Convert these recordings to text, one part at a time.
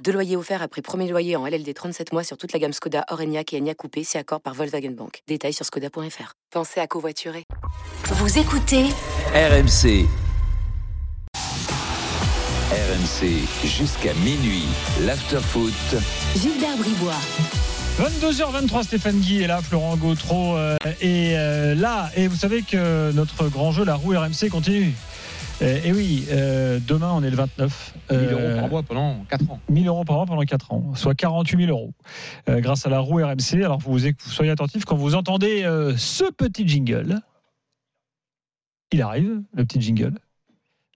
Deux loyers offerts après premier loyer en LLD 37 mois sur toute la gamme Skoda, Orenia et Enya Coupé, c'est accord par Volkswagen Bank. Détails sur skoda.fr. Pensez à covoiturer. Vous écoutez RMC. RMC jusqu'à minuit. L'afterfoot. Gilbert Bribois. 22h23, Stéphane Guy est là, Florent Gautreau euh, est euh, là. Et vous savez que notre grand jeu, la roue RMC, continue. Euh, et oui, euh, demain on est le 29. 1000 euros par mois pendant 4 ans. 1000 euros par mois pendant 4 ans, soit 48 000 euros euh, grâce à la roue RMC. Alors vous, vous soyez attentifs quand vous entendez euh, ce petit jingle. Il arrive, le petit jingle.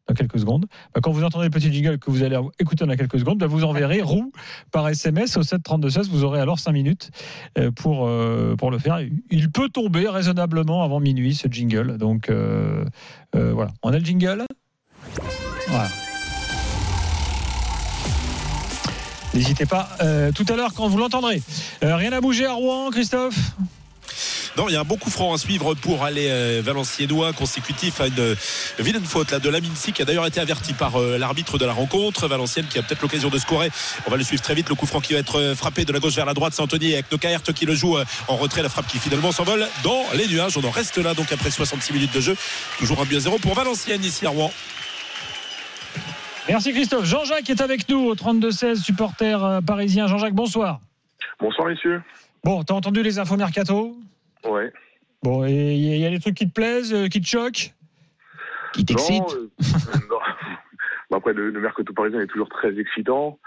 Dans quelques secondes. Bah, quand vous entendez le petit jingle que vous allez écouter dans quelques secondes, bah, vous enverrez roue par SMS au 732-16. Vous aurez alors 5 minutes euh, pour, euh, pour le faire. Il peut tomber raisonnablement avant minuit ce jingle. Donc euh, euh, voilà. On a le jingle Voilà. N'hésitez pas. Tout à l'heure, quand vous l'entendrez. Rien à bouger à Rouen, Christophe? Non, il y a un bon coup franc à suivre pour aller euh, Valenciennois consécutif à une euh, vilaine faute là, de Laminsi qui a d'ailleurs été averti par euh, l'arbitre de la rencontre. Valenciennes qui a peut-être l'occasion de scorer. On va le suivre très vite. Le coup franc qui va être euh, frappé de la gauche vers la droite. C'est Anthony avec Nokaert qui le joue en retrait. La frappe qui finalement s'envole dans les nuages. On en reste là donc après 66 minutes de jeu. Toujours un but à zéro pour Valenciennes ici à Rouen. Merci Christophe. Jean-Jacques est avec nous au 32-16, supporter parisien. Jean-Jacques, bonsoir. Bonsoir messieurs. Bon, t'as entendu les infos mercato? Ouais. Bon, et il y, a- il y a des trucs qui te plaisent, euh, qui te choquent Qui t'excite Non, euh, après le, le mercato parisien est toujours très excitant.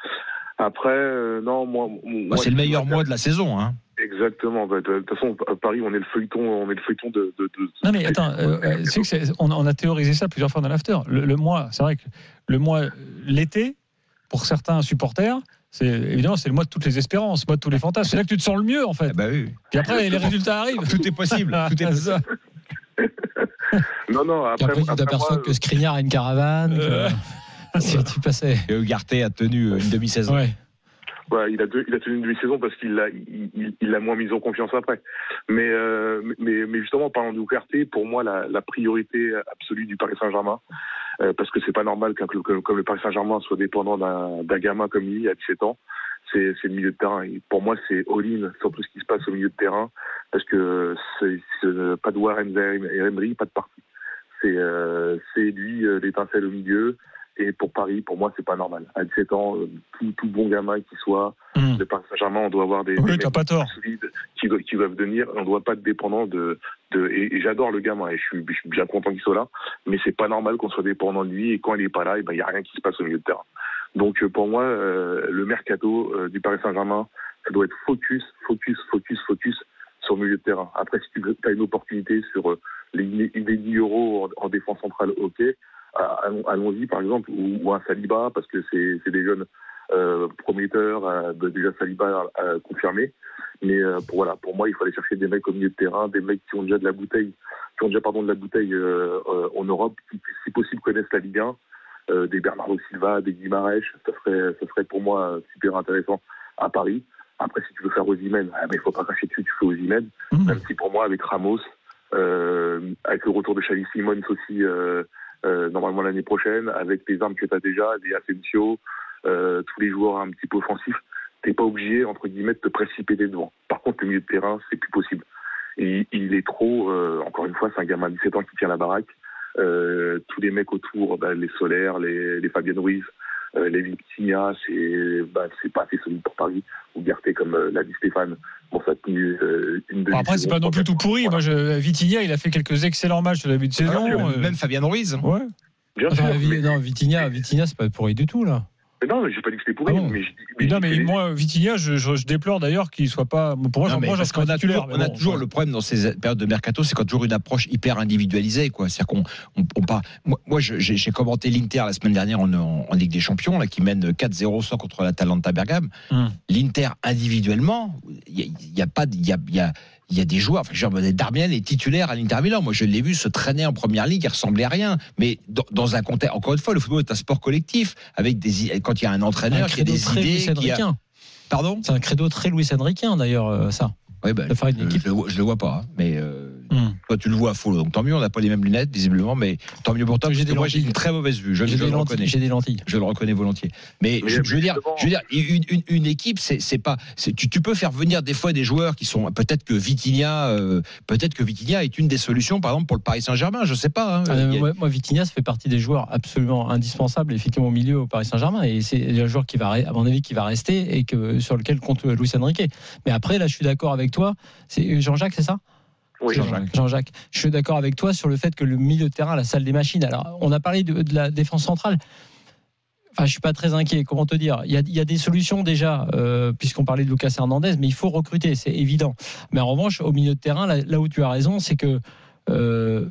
Après, euh, non, moi, Bah, moi, C'est le meilleur mois de la saison. Hein. Exactement. Bah, De toute façon, à Paris, on est le feuilleton, on est le feuilleton de. de, de- Non mais attends, euh, euh, c'est que c'est- on, on a théorisé ça plusieurs fois dans l'after. Le, le mois, c'est vrai que le mois, l'été, pour certains supporters, c'est évidemment c'est le mois de toutes les espérances, le mois de tous les fantasmes. C'est là que tu te sens le mieux en fait. Ah bah oui. Puis après les résultats arrivent. Tout est possible. Tout est possible. Non, non. Après, Puis après, tu après, t'aperçois moi, que Skriniar a une caravane. que- Euh. si tu passais. Et Ugarte a tenu une demi-saison. Ouais. Ouais, il a, a tenu une demi-saison parce qu'il l'a, l'a moins mis en confiance après. Mais, euh, mais, mais justement, en parlant Ougarté, pour moi, la, priorité absolue du Paris Saint-Germain, euh, parce que c'est pas normal qu'un club comme, le Paris Saint-Germain soit dépendant d'un, gamin comme lui à 17 ans, c'est, le milieu de terrain. Pour moi, c'est all-in sur tout ce qui se passe au milieu de terrain, parce que c'est, pas de Warren et Emery, pas de parti. C'est, euh, lui euh, l'étincelle au milieu. Et pour Paris, pour moi, c'est pas normal. À 17 ans, euh, tout, tout bon gamin qui soit, Hum. le Paris Saint-Germain, on doit avoir des, Oui, des pas tort. solides qui, doivent- qui doivent venir. On ne doit pas être dépendant de. de et, et j'adore le gamin et je suis, je suis bien content qu'il soit là. Mais c'est pas normal qu'on soit dépendant de lui et quand il est pas là, il ben, y a rien qui se passe au milieu de terrain. Donc euh, pour moi, euh, le mercato euh, du Paris Saint-Germain, ça doit être focus, focus, focus, focus sur le milieu de terrain. Après, si tu as une opportunité sur euh, les, les 10 euros en, en défense centrale, ok. Allons- Allons-y par exemple, ou, ou un Saliba parce que c'est des jeunes euh, prometteurs, euh, déjà Saliba euh, confirmé. Mais euh, pour, voilà, pour moi, il faut aller chercher des mecs au milieu de terrain, des mecs qui ont déjà de la bouteille, qui ont déjà pardon de la bouteille euh, en Europe, qui si possible connaissent la Ligue 1, euh, des Bernardo Silva, des Guimarães, ça serait, ça serait pour moi super intéressant à Paris. Après, si tu veux faire Osimhen, ah, mais il faut pas cracher dessus, tu fais Osimhen. Hum. Même si pour moi, avec Ramos, avec le retour de Xavi Simons aussi, normalement l'année prochaine, avec les armes que tu as déjà, des Asensio, euh, tous les joueurs un petit peu offensifs, t'es pas obligé, entre guillemets, de te précipiter devant. Par contre, le milieu de terrain, c'est plus possible. Il est trop, euh, encore une fois, c'est un gamin de 17 ans qui tient la baraque. Euh, tous les mecs autour, bah, les Solaires, les, les Fabien Ruiz, euh, les Victinia, c'est bah, c'est pas assez solide pour Paris. Ou Garté, comme euh, l'a dit Stéphane, bon, ça a tenu euh, une Bon, après, c'est pas non plus tout pourri. Moi, je, Vitinha, il a fait quelques excellents matchs au début de saison. sûr. euh, Même Fabien Ruiz. ouais. Bien. Enfin, mais- non, Vitinha, Vitinha, c'est pas pourri du tout là. Mais non, mais j'ai pas dit que c'était pourri. Ah bon mais non, mais moi, Vitinha, je, je- je déplore d'ailleurs qu'il soit pas. Pour moi, Non, moi, parce qu'on a toujours, on a toujours ouais. le problème dans ces périodes de mercato, c'est quand toujours une approche hyper individualisée, quoi. C'est-à-dire qu'on, on, on part- Moi, j'ai commenté l'Inter la semaine dernière en, en- en Ligue des Champions, là, qui mène 4-0 soit contre l'Atalanta Bergame. Hum. L'Inter individuellement, il y, a- y a pas, de- il y a, il y a, il y a des joueurs, enfin, je veux dire, Darmian est titulaire à l'Inter Milan. Moi, je l'ai vu se traîner en première ligue, il ressemblait à rien. Mais dans, dans un contexte, encore une fois, le football est un sport collectif, avec des, quand il y a un Un entraîneur qui a credo des très idées, qui a... Pardon? C'est un credo très Luis Enriquin d'ailleurs, euh, ça. Ouais, bah, De faire une euh, équipe. je, le vois- je le vois pas, hein, mais euh, Hmm. toi tu le vois à faux, donc tant mieux. On n'a pas les mêmes lunettes, visiblement, mais tant mieux pour toi. J'ai moi, j'ai une très mauvaise vue. Je, J'ai je des le lentilles. reconnais. J'ai des lentilles. Je le reconnais volontiers. Mais, Mais je, je veux dire, justement- je veux dire, une, une, une équipe, c'est c'est pas. c'est- Tu, tu peux faire venir des fois des joueurs qui sont peut-être que Vitinha, euh, peut-être que Vitinha est une des solutions, par exemple pour le Paris Saint-Germain. Je sais pas. hein. Ah, a- moi, moi, Vitinha, ça fait partie des joueurs absolument indispensables, effectivement, au milieu au Paris Saint-Germain. Et c'est un joueur qui va, à mon avis, qui va rester et que, sur lequel compte Luis Enrique. Mais après, là, je suis d'accord avec toi. C'est Jean-Jacques, c'est ça? Oui, Jean-Jacques. Jean-Jacques. Je suis d'accord avec toi sur le fait que le milieu de terrain, la salle des machines. Alors, on a parlé de, de la défense centrale. Enfin, je suis pas très inquiet. Comment te dire? Il y, a, il y a des solutions déjà, euh, puisqu'on parlait de Lucas Hernandez, mais il faut recruter, c'est évident. Mais en revanche, au milieu de terrain, là, là où tu as raison, c'est que euh,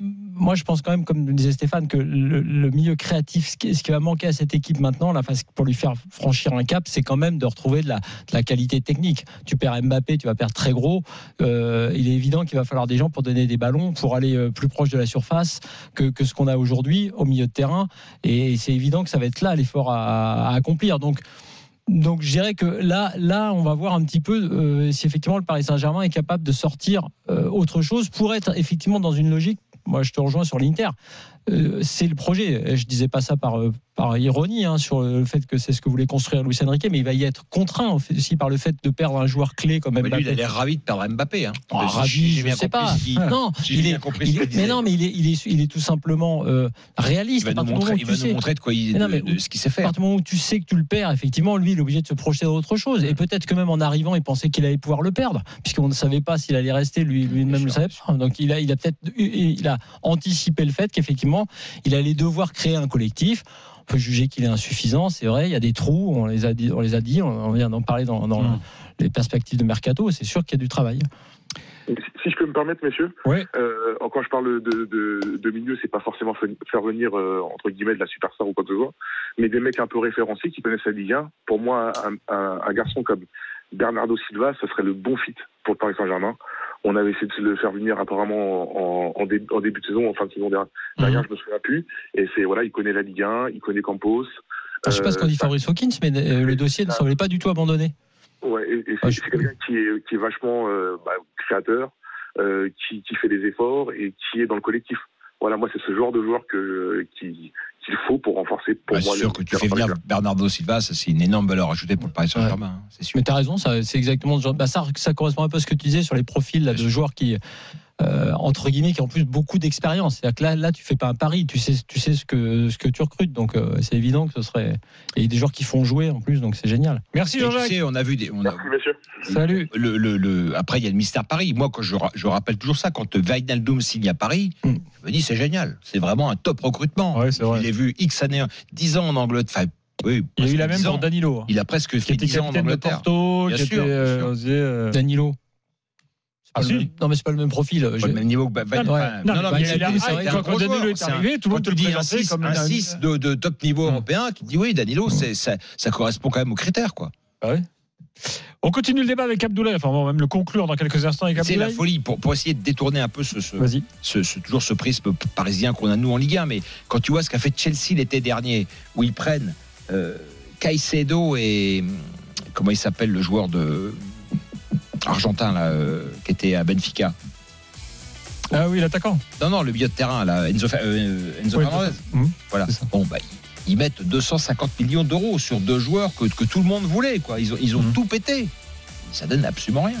moi, je pense quand même, comme le disait Stéphane, que le, milieu créatif, ce qui, va manquer à cette équipe maintenant, là, pour lui faire franchir un cap, c'est quand même de retrouver de la, qualité technique. Tu perds Mbappé, tu vas perdre très gros. Euh, il est évident qu'il va falloir des gens pour donner des ballons, pour aller euh, plus proche de la surface que, ce qu'on a aujourd'hui au milieu de terrain. Et c'est évident que ça va être là l'effort à, accomplir. Donc, donc je dirais que là, là, on va voir un petit peu euh, si effectivement le Paris Saint-Germain est capable de sortir autre chose pour être effectivement dans une logique. Moi, je te rejoins sur l'Inter. Euh, c'est le projet. Et Je disais pas ça par, euh, par ironie hein, sur le fait que c'est ce que voulait construire Luis Enrique, mais il va y être contraint aussi par le fait de perdre un joueur clé comme Mais Mbappé. lui, il a l'air ravi de perdre Mbappé. Hein. Oh, ravi, je bien sais pas. Non, si il est, il mais non, mais il est, il est, il est tout simplement euh, réaliste. Il va à nous montrer, il sais- de quoi il, non, de- mais de ce qu'il sait à faire. partir du moment où tu sais que tu le perds, effectivement, lui, il est obligé de se projeter dans autre chose. Et peut-être que même en arrivant, il pensait qu'il allait pouvoir le perdre, puisqu'on ne savait pas s'il allait rester, lui- lui-même le savait pas. Donc il a, il a peut-être, il a anticipé le fait qu'effectivement, il allait devoir créer un collectif. On peut juger qu'il est insuffisant, c'est vrai. Il y a des trous, on les a dit, on les a dit, on vient d'en parler dans, dans Mm. les perspectives de mercato. C'est sûr qu'il y a du travail. Si je peux me permettre, messieurs, Ouais. euh, quand je parle de, de, de milieu, c'est pas forcément fa- faire venir euh, entre guillemets de la superstar ou quoi que ce soit, mais des mecs un peu référencés qui connaissent la Ligue 1. Pour moi, un, un, un garçon comme Bernardo Silva, ça serait le bon fit pour le Paris Saint-Germain. On avait essayé de le faire venir apparemment en, en, dé- en début de saison, en fin de saison dernière, dernière, je me souviens plus. Et c'est voilà, il connaît la Ligue 1, il connaît Campos. Je sais pas ce qu'on dit Euh, Fabrice Hawkins, mais euh, le dossier ne semblait pas du tout abandonné. Ouais, et, et c'est Ah, je- c'est quelqu'un qui est, qui est vachement euh, bah, créateur, euh, qui, qui fait des efforts et qui est dans le collectif. Voilà, moi, c'est ce genre de joueur que qui qu'il faut pour renforcer pour Bah, moi. c'est sûr le- que tu fais venir Bernardo Silva, ça c'est une énorme valeur ajoutée pour le Paris Saint-Germain. hein, C'est sûr. Mais tu as raison, ça, c'est exactement ce genre. Bah, ça, ça correspond un peu à ce que tu disais sur les profils là, de sûr. joueurs qui, euh, entre guillemets, qui ont en plus beaucoup d'expérience. C'est-à-dire que là, là, tu fais pas un pari, tu sais, tu sais ce que ce que tu recrutes. Donc euh, c'est évident que ce serait. Et des joueurs qui font jouer en plus, donc c'est génial. Merci tu Jean-Jacques. sais, on a vu des. on a- Merci, messieurs. Salut. le, le, le- après, il y a le mystère Paris. Moi, quand je, ra- je rappelle toujours ça, quand Wijnaldum signe à Paris, Mm. je me dis c'est génial. C'est vraiment un top recrutement. Ouais, c'est vrai. Je l'ai vu X années, 10 ans en Angleterre. Enfin, oui, Il a eu la même 10 pour ans. Danilo. Il a presque fait était 10 ans en capitaine de Angleterre. Porto, Bien sûr, était, bien euh, sûr. euh, Danilo. Ah, si. même- Non, mais c'est pas le même profil. Pas Je- le même niveau que Ba- Non, enfin. Non, non, non, mais c'est un- gros Danilo joueur. est arrivé, tout le monde tu le un présentait 6, comme un un- 6 de, de top niveau Mm. européen, qui dit oui, Danilo, c'est- ça, ça correspond quand même aux critères. quoi. Ah ouais. On continue le débat avec Abdoulaye. Enfin, on va même le conclure dans quelques instants avec C'est la folie pour, pour essayer de détourner un peu ce, ce, Vas-y. ce- ce- toujours ce prisme parisien qu'on a nous en Ligue 1. Mais quand tu vois ce qu'a fait Chelsea l'été dernier, où ils prennent euh, Caicedo et hum, comment il s'appelle le joueur de argentin là, euh, qui était à Benfica. Ah oui, l'attaquant. Non, non, le milieu de terrain, là, Enzo, euh, Enzo Oui, Fernandez. Mhm. Voilà. Bon, bah, ils mettent 250 millions d'euros sur deux joueurs que, que tout le monde voulait. Quoi. Ils ont, ils ont Mhm. tout pété. Ça donne absolument rien.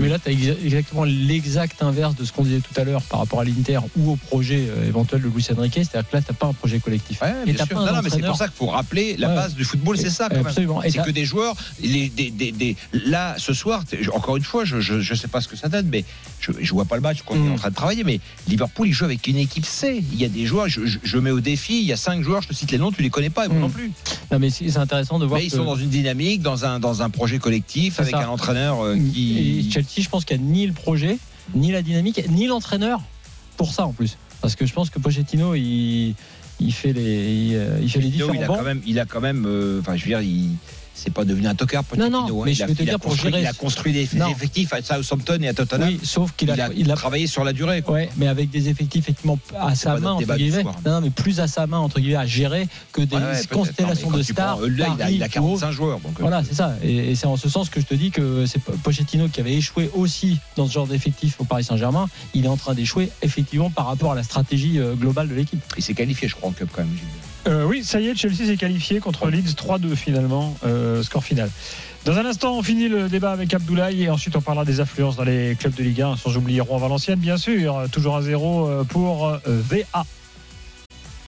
Mais là, tu as exactement l'exact inverse de ce qu'on disait tout à l'heure par rapport à l'Inter ou au projet euh, éventuel de Luis Enrique. C'est-à-dire que là, tu pas un projet collectif. Ouais, et pas Non, non, mais c'est pour ça qu'il faut rappeler la Ouais. base du football, c'est ça quand même. Absolument. C'est que des joueurs, les, des, des- des- là ce soir, encore une fois, je, je sais pas ce que ça donne, mais je, je vois pas le match quand on est Mm. en train de travailler. Mais Liverpool, il joue avec une équipe C. Il y a des joueurs, je, je- je mets au défi, il y a cinq joueurs, je te cite les noms, tu les connais pas, et moi Mm. non plus. Non, mais c'est intéressant de voir. Mais ils que- sont dans une dynamique, dans un, dans un projet collectif, avec ça. un entraîneur euh, Et qui. Chelsea, je pense qu'il n'y a ni le projet, ni la dynamique, ni l'entraîneur pour ça en plus. Parce que je pense que Pochettino, il, il fait les, il, euh, il fait les différents il a bancs. quand même, il a quand même, euh, enfin, je veux dire, il, c'est pas devenu un tocard. Non, non, hein. mais il je a, veux te dire, pour gérer- il a construit des, effectifs à Southampton et à Tottenham. Oui, sauf qu'il il a, a, il a travaillé sur la durée. quoi. Ouais, mais avec des effectifs effectivement à sa main entre guillemets. soir. Non, non, mais plus à sa main entre guillemets à gérer que des Ouais, ouais, peut-être. constellations de stars. prends, Là, il a, il a Paris, Pau. 45 joueurs. Donc, euh, Voilà, c'est ça. Et, et c'est en ce sens que je te dis que c'est Pochettino qui avait échoué aussi dans ce genre d'effectif au Paris Saint-Germain. Il est en train d'échouer effectivement par rapport à la stratégie euh, globale de l'équipe. il s'est qualifié, je crois, en Cup quand même. Euh, oui, ça y est, Chelsea s'est qualifié contre Leeds 3-2 finalement, euh, score final. Dans un instant, on finit le débat avec Abdoulaye et ensuite on parlera des affluences dans les clubs de Ligue 1, sans oublier Rouen-Valenciennes, bien sûr, toujours à zéro euh, pour VA.